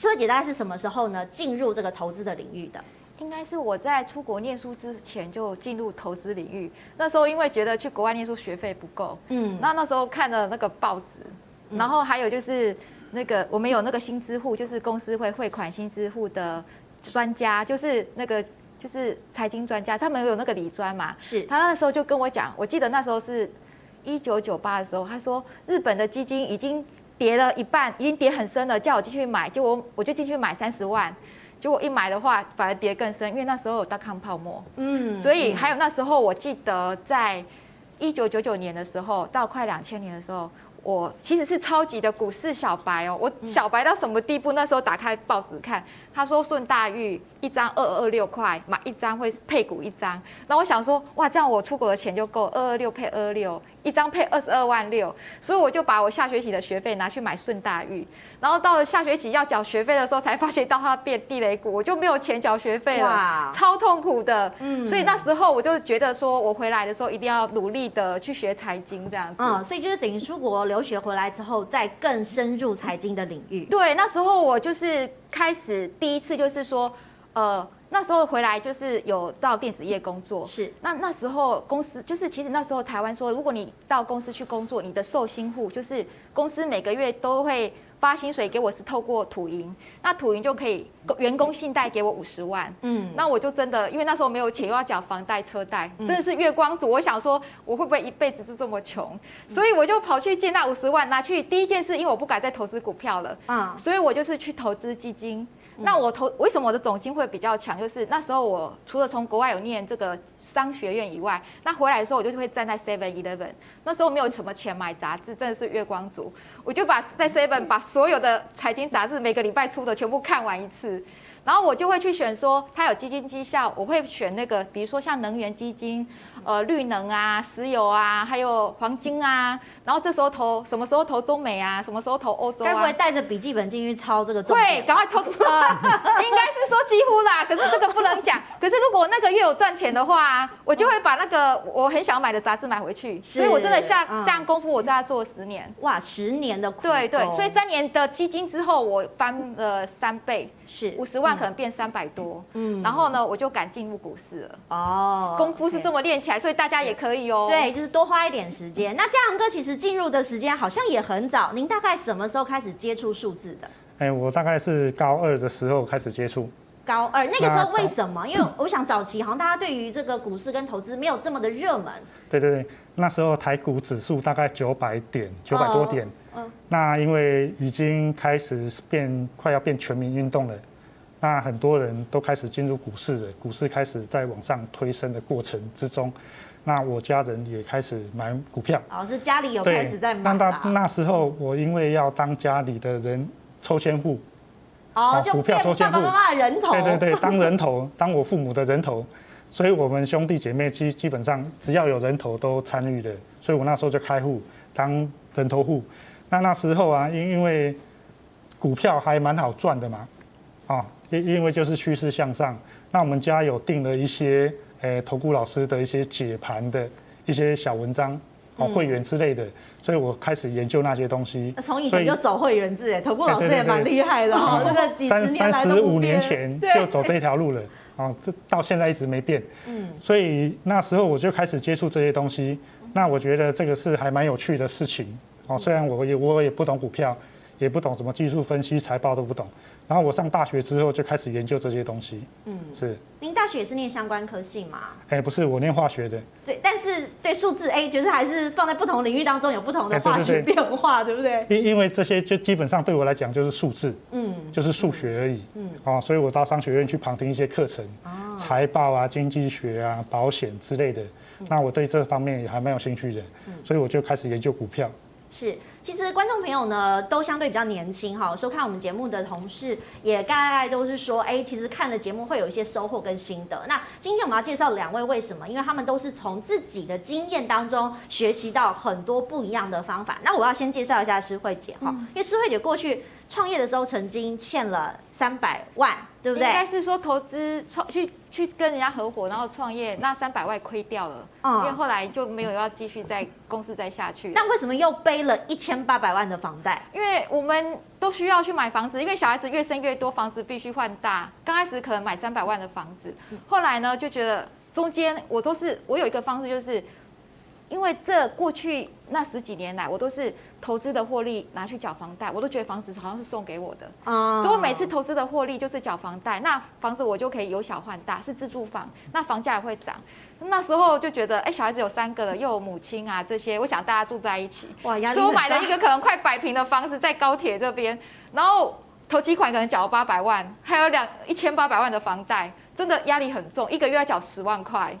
诗慧姐大概是什么时候呢进入这个投资的领域的？应该是我在出国念书之前就进入投资领域。那时候因为觉得去国外念书学费不够，嗯，那那时候看了那个报纸，然后还有就是那个我们有那个新支户，就是公司会汇款新支户的专家，就是那个就是财经专家，他们有那个理专嘛，是。他那时候就跟我讲，我记得那时候是一九九八的时候，他说日本的基金已经跌了一半，已经跌很深了，叫我进去买，结果我就进去买三十万。结果一买的话，反而跌更深，因为那时候有大康泡沫。嗯，所以还有那时候，我记得在一九九九年的时候，到快两千年的时候。我其实是超级的股市小白哦，我小白到什么地步？那时候打开报纸看，他说顺大玉一张二二六块，买一张会配股一张。那我想说，哇，这样我出国的钱就够二二六配二二六，一张配二十二万六，所以我就把我下学期的学费拿去买顺大玉。然后到了下学期要缴学费的时候，才发现到它变地雷股，我就没有钱缴学费了，哇超痛苦的。嗯，所以那时候我就觉得说，我回来的时候一定要努力的去学财经这样子。嗯，所以就是等于出国留学回来之后，再更深入财经的领域。对，那时候我就是开始第一次就是说，呃，那时候回来就是有到电子业工作。是，那那时候公司就是其实那时候台湾说，如果你到公司去工作，你的受薪户就是公司每个月都会。发薪水给我是透过土银，那土银就可以员工信贷给我五十万，嗯，那我就真的因为那时候没有钱，又要缴房贷车贷，真的是月光族。我想说我会不会一辈子就这么穷，所以我就跑去借那五十万拿去。第一件事，因为我不敢再投资股票了，啊，所以我就是去投资基金。那我投为什么我的总经会比较强？就是那时候我除了从国外有念这个商学院以外，那回来的时候我就会站在 Seven Eleven。那时候没有什么钱买杂志，真的是月光族。我就把在 Seven 把所有的财经杂志每个礼拜出的全部看完一次。然后我就会去选说，它有基金绩效，我会选那个，比如说像能源基金，呃，绿能啊，石油啊，还有黄金啊。然后这时候投，什么时候投中美啊？什么时候投欧洲啊？该不会带着笔记本进去抄这个？对，赶快投。呃，应该是说几乎啦，可是这个不能讲。可是如果那个月有赚钱的话，我就会把那个我很想买的杂志买回去。所以我真的下这样功夫，我在那做了十年。哇，十年的苦。对对，所以三年的基金之后，我翻了三倍。是五十万可能变三百多，嗯，然后呢，我就敢进入股市了。哦，功夫是这么练起来，所以大家也可以哦。对，就是多花一点时间。那嘉恒哥其实进入的时间好像也很早，您大概什么时候开始接触数字的？哎，我大概是高二的时候开始接触。高二那个时候为什么？因为我想早期好像大家对于这个股市跟投资没有这么的热门。对对对，那时候台股指数大概九百点，九百多点。嗯，那因为已经开始变，快要变全民运动了，那很多人都开始进入股市了，股市开始在往上推升的过程之中，那我家人也开始买股票。哦，是家里有开始在买。那到那时候，我因为要当家里的人抽签户，哦，就股票抽签户，人头。对对对，当人头，当我父母的人头，所以我们兄弟姐妹基基本上只要有人头都参与的，所以我那时候就开户当人头户。那那时候啊，因因为股票还蛮好赚的嘛，啊，因因为就是趋势向上。那我们家有订了一些诶、欸，投顾老师的一些解盘的一些小文章，哦，会员之类的，所以我开始研究那些东西。从以前就走会员制，哎，投顾老师也蛮厉害的哈，那个几十年三十五年前就走这条路了，啊，这到现在一直没变。嗯，所以那时候我就开始接触这些东西，那我觉得这个是还蛮有趣的事情。哦，虽然我也我也不懂股票，也不懂什么技术分析、财报都不懂。然后我上大学之后就开始研究这些东西。嗯，是。您大学也是念相关科系吗？哎，不是，我念化学的。对，但是对数字 A 就是还是放在不同领域当中有不同的化学变化，对不对？因因为这些就基本上对我来讲就是数字，嗯，就是数学而已。嗯。哦，所以我到商学院去旁听一些课程，财报啊、经济学啊、保险之类的。那我对这方面也还蛮有兴趣的，所以我就开始研究股票。是，其实观众朋友呢都相对比较年轻哈，收看我们节目的同事也大概都是说，哎，其实看了节目会有一些收获跟心得。那今天我们要介绍两位，为什么？因为他们都是从自己的经验当中学习到很多不一样的方法。那我要先介绍一下诗慧姐哈，因为诗慧姐过去创业的时候曾经欠了三百万，对不对？应该是说投资创去去跟人家合伙，然后创业，那三百万亏掉了，嗯，因为后来就没有要继续在公司再下去。那为什么又背了一千八百万的房贷？因为我们都需要去买房子，因为小孩子越生越多，房子必须换大。刚开始可能买三百万的房子，后来呢就觉得中间我都是我有一个方式，就是因为这过去那十几年来，我都是。投资的获利拿去缴房贷，我都觉得房子好像是送给我的，所以我每次投资的获利就是缴房贷，那房子我就可以由小换大，是自住房，那房价也会涨。那时候就觉得，哎，小孩子有三个了，又有母亲啊这些，我想大家住在一起，哇，压力。所以我买了一个可能快百平的房子在高铁这边，然后头期款可能缴了八百万，还有两一千八百万的房贷，真的压力很重，一个月要缴十万块。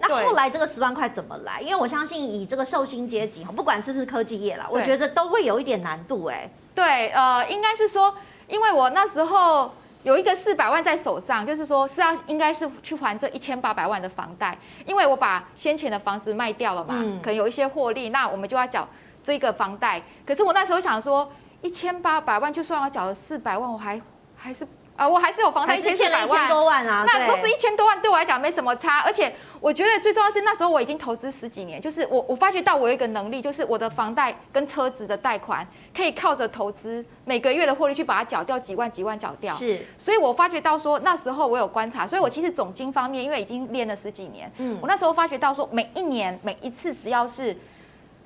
那后来这个十万块怎么来？因为我相信以这个寿星阶级哈，不管是不是科技业啦，我觉得都会有一点难度哎。对，呃，应该是说，因为我那时候有一个四百万在手上，就是说是要应该是去还这一千八百万的房贷，因为我把先前的房子卖掉了嘛，嗯、可能有一些获利，那我们就要缴这个房贷。可是我那时候想说，一千八百万就算我缴了四百万，我还还是。啊、呃，我还是有房贷一千四百万多万啊，那都是一千多万，对我来讲没什么差。而且我觉得最重要是那时候我已经投资十几年，就是我我发觉到我有一个能力，就是我的房贷跟车子的贷款可以靠着投资每个月的获利去把它缴掉几万几万缴掉。是，所以我发觉到说那时候我有观察，所以我其实总经方面因为已经练了十几年，嗯，我那时候发觉到说每一年每一次只要是。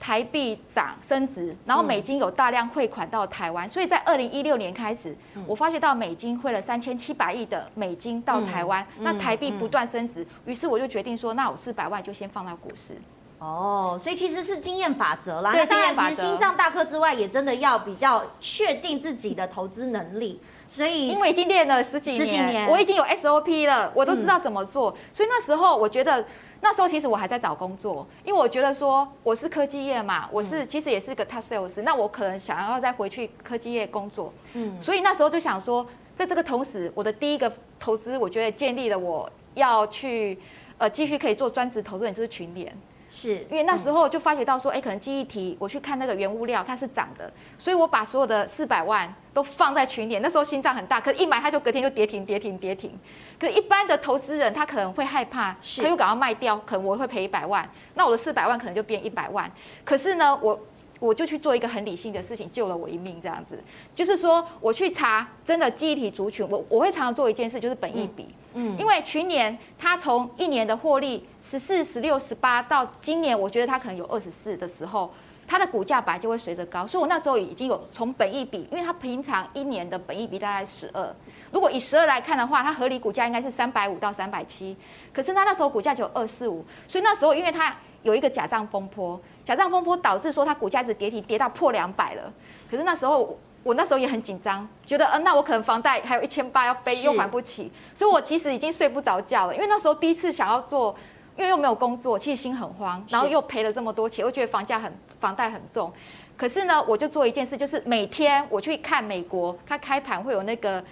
台币涨升值，然后美金有大量汇款到台湾，所以在二零一六年开始，我发觉到美金汇了三千七百亿的美金到台湾，那台币不断升值，于是我就决定说，那我四百万就先放到股市。哦，所以其实是经验法则啦。对，当然，其实心脏大课之外，也真的要比较确定自己的投资能力。所以，因为已经练了十几年，十几年，我已经有 SOP 了，我都知道怎么做。所以那时候我觉得。那时候其实我还在找工作，因为我觉得说我是科技业嘛，我是其实也是个 top sales，那我可能想要再回去科技业工作，嗯，所以那时候就想说，在这个同时，我的第一个投资，我觉得建立了我要去呃继续可以做专职投资人，就是群联。是因为那时候就发觉到说，哎，可能记忆体，我去看那个原物料，它是涨的，所以我把所有的四百万都放在群点。那时候心脏很大，可是一买它就隔天就跌停，跌停，跌停。可是一般的投资人他可能会害怕，他又赶快卖掉，可能我会赔一百万，那我的四百万可能就变一百万。可是呢，我。我就去做一个很理性的事情，救了我一命，这样子，就是说我去查真的记忆体族群，我我会常常做一件事，就是本益比，嗯，嗯因为去年它从一年的获利十四、十六、十八到今年，我觉得它可能有二十四的时候，它的股价本来就会随着高，所以我那时候已经有从本益比，因为它平常一年的本益比大概十二，如果以十二来看的话，它合理股价应该是三百五到三百七，可是它那时候股价就有二四五，所以那时候因为它有一个假账风波。假账风波导致说它股价一直跌停，跌到破两百了。可是那时候我那时候也很紧张，觉得呃，那我可能房贷还有一千八要背，又还不起，所以我其实已经睡不着觉了。因为那时候第一次想要做，因为又没有工作，其实心很慌，然后又赔了这么多钱，我觉得房价很房贷很重。可是呢，我就做一件事，就是每天我去看美国，它开盘会有那个。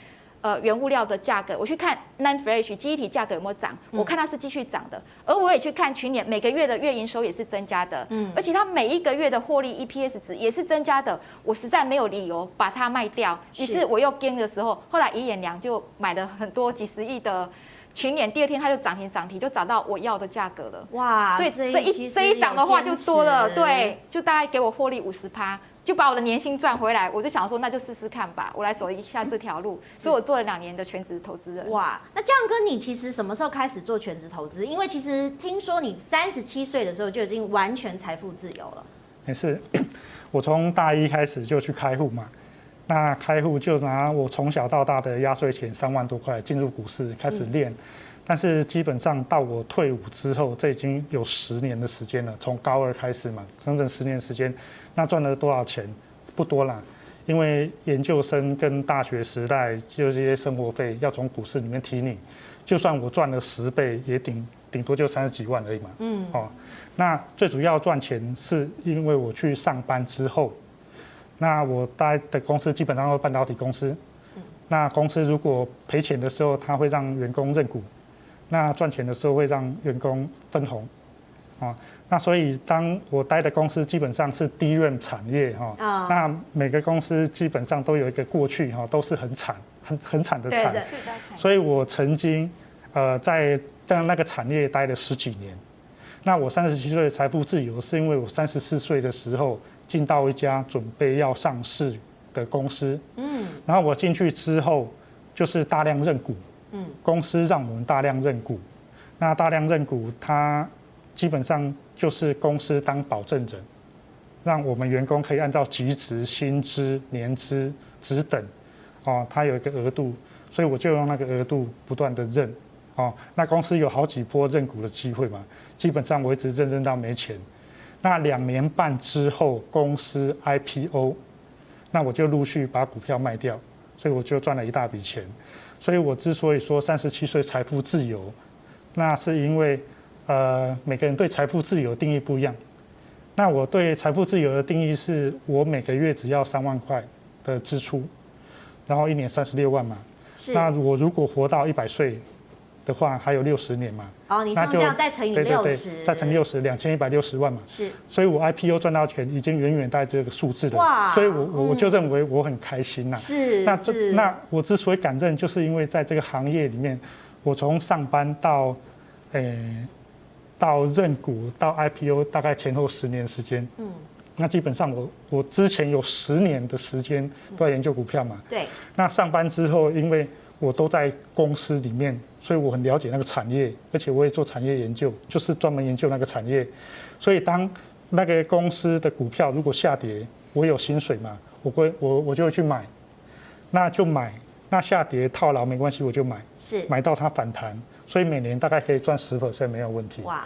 呃，原物料的价格，我去看 NAND Flash 记忆体价格有没有涨，我看它是继续涨的，而我也去看去年每个月的月营收也是增加的，嗯，而且它每一个月的获利 EPS 值也是增加的，我实在没有理由把它卖掉，于是我又跟的时候，后来一眼娘就买了很多几十亿的群联，第二天它就涨停涨停，就找到我要的价格了，哇，所以这一这一涨的话就多了，对，就大概给我获利五十趴。就把我的年薪赚回来，我就想说，那就试试看吧，我来走一下这条路。所以我做了两年的全职投资人。哇，那这样哥你其实什么时候开始做全职投资？因为其实听说你三十七岁的时候就已经完全财富自由了。没事，我从大一开始就去开户嘛。那开户就拿我从小到大的压岁钱三万多块进入股市开始练。嗯但是基本上到我退伍之后，这已经有十年的时间了。从高二开始嘛，整整十年时间，那赚了多少钱？不多啦，因为研究生跟大学时代就这些生活费要从股市里面提你，就算我赚了十倍，也顶顶多就三十几万而已嘛。嗯，哦，那最主要赚钱是因为我去上班之后，那我待的公司基本上都是半导体公司，那公司如果赔钱的时候，他会让员工认股。那赚钱的时候会让员工分红，啊，那所以当我待的公司基本上是 DRAM 产业哈，那每个公司基本上都有一个过去哈，都是很惨、很很惨的惨，所以我曾经呃，在在那个产业待了十几年。那我三十七岁财富自由，是因为我三十四岁的时候进到一家准备要上市的公司。嗯。然后我进去之后，就是大量认股。公司让我们大量认股，那大量认股，它基本上就是公司当保证人，让我们员工可以按照级职、薪资、年资、职等，哦，它有一个额度，所以我就用那个额度不断的认。哦，那公司有好几波认股的机会嘛，基本上我一直认认到没钱。那两年半之后，公司 IPO，那我就陆续把股票卖掉，所以我就赚了一大笔钱。所以我之所以说三十七岁财富自由，那是因为呃每个人对财富自由的定义不一样。那我对财富自由的定义是我每个月只要三万块的支出，然后一年三十六万嘛。那我如果活到一百岁。的话还有六十年嘛？哦，你像这样再乘以六十，再乘六十，两千一百六十万嘛。是，所以我 IPO 赚到钱已经远远带这个数字了。哇，所以我我就认为我很开心呐。是，那这那我之所以敢认，就是因为在这个行业里面，我从上班到，诶，到认股到 IPO 大概前后十年时间。嗯，那基本上我我之前有十年的时间都在研究股票嘛。对。那上班之后，因为我都在公司里面，所以我很了解那个产业，而且我也做产业研究，就是专门研究那个产业。所以当那个公司的股票如果下跌，我有薪水嘛，我会我我就会去买，那就买，那下跌套牢没关系，我就买，是买到它反弹，所以每年大概可以赚十 percent 没有问题。哇！